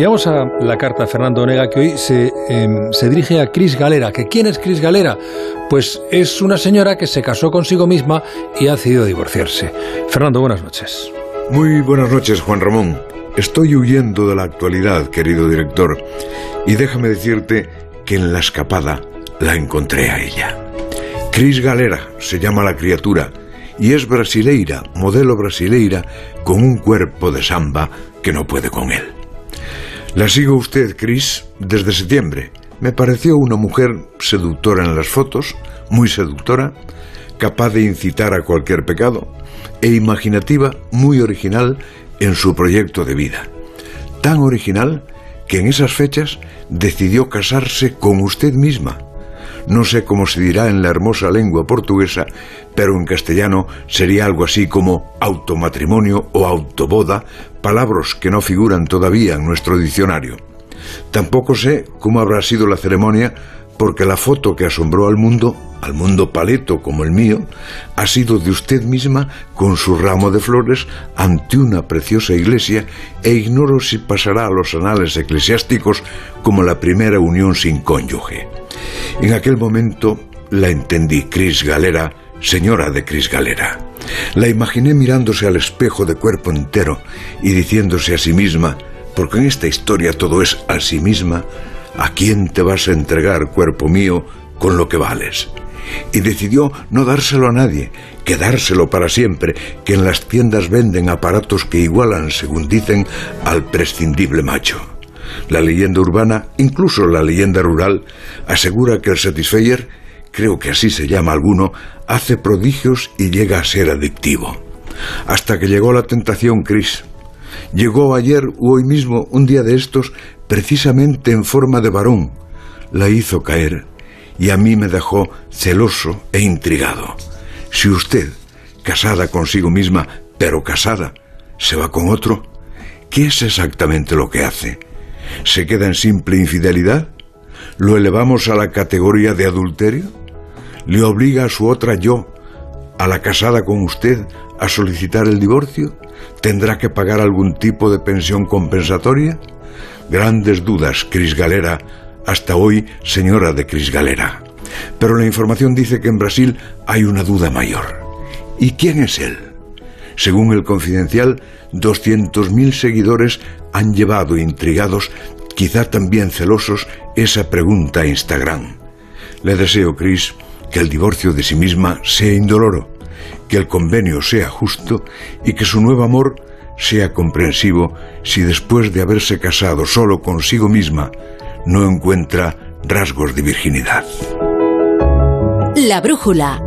A la carta de Fernando Onega que hoy se, em, se dirige a Cris Galera. ¿Que ¿Quién es Cris Galera? Pues es una señora que se casó consigo misma y ha decidido divorciarse. Fernando, buenas noches. Muy buenas noches, Juan Ramón. Estoy huyendo de la actualidad, querido director, y déjame decirte que en la escapada la encontré a ella. Cris Galera se llama la criatura y es brasileira, modelo brasileira, con un cuerpo de samba que no puede con él. La sigo usted, Cris, desde septiembre. Me pareció una mujer seductora en las fotos, muy seductora, capaz de incitar a cualquier pecado, e imaginativa, muy original en su proyecto de vida. Tan original que en esas fechas decidió casarse con usted misma. No sé cómo se dirá en la hermosa lengua portuguesa, pero en castellano sería algo así como automatrimonio o autoboda, palabras que no figuran todavía en nuestro diccionario. Tampoco sé cómo habrá sido la ceremonia, porque la foto que asombró al mundo, al mundo paleto como el mío, ha sido de usted misma con su ramo de flores ante una preciosa iglesia e ignoro si pasará a los anales eclesiásticos como la primera unión sin cónyuge. En aquel momento la entendí, Cris Galera, señora de Cris Galera. La imaginé mirándose al espejo de cuerpo entero y diciéndose a sí misma, porque en esta historia todo es a sí misma, ¿A quién te vas a entregar, cuerpo mío, con lo que vales? Y decidió no dárselo a nadie, quedárselo para siempre, que en las tiendas venden aparatos que igualan, según dicen, al prescindible macho. La leyenda urbana, incluso la leyenda rural, asegura que el Satisfyer, creo que así se llama alguno, hace prodigios y llega a ser adictivo. Hasta que llegó la tentación, Chris. Llegó ayer u hoy mismo, un día de estos, precisamente en forma de varón, la hizo caer y a mí me dejó celoso e intrigado. Si usted, casada consigo misma, pero casada, se va con otro, ¿qué es exactamente lo que hace? ¿Se queda en simple infidelidad? ¿Lo elevamos a la categoría de adulterio? ¿Le obliga a su otra yo, a la casada con usted, a solicitar el divorcio? ¿Tendrá que pagar algún tipo de pensión compensatoria? Grandes dudas, Cris Galera, hasta hoy señora de Cris Galera. Pero la información dice que en Brasil hay una duda mayor. ¿Y quién es él? Según el confidencial, 200.000 seguidores han llevado intrigados, quizá también celosos, esa pregunta a Instagram. Le deseo, Cris, que el divorcio de sí misma sea indoloro, que el convenio sea justo y que su nuevo amor sea comprensivo si después de haberse casado solo consigo misma no encuentra rasgos de virginidad. La brújula.